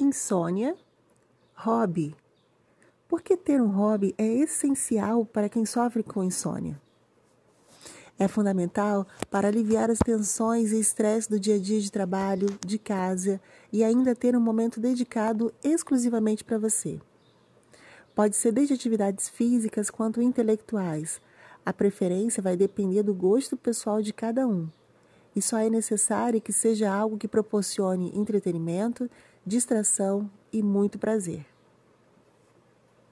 Insônia, hobby. Porque ter um hobby é essencial para quem sofre com insônia. É fundamental para aliviar as tensões e estresse do dia a dia de trabalho, de casa e ainda ter um momento dedicado exclusivamente para você. Pode ser desde atividades físicas quanto intelectuais. A preferência vai depender do gosto pessoal de cada um e só é necessário que seja algo que proporcione entretenimento, distração e muito prazer.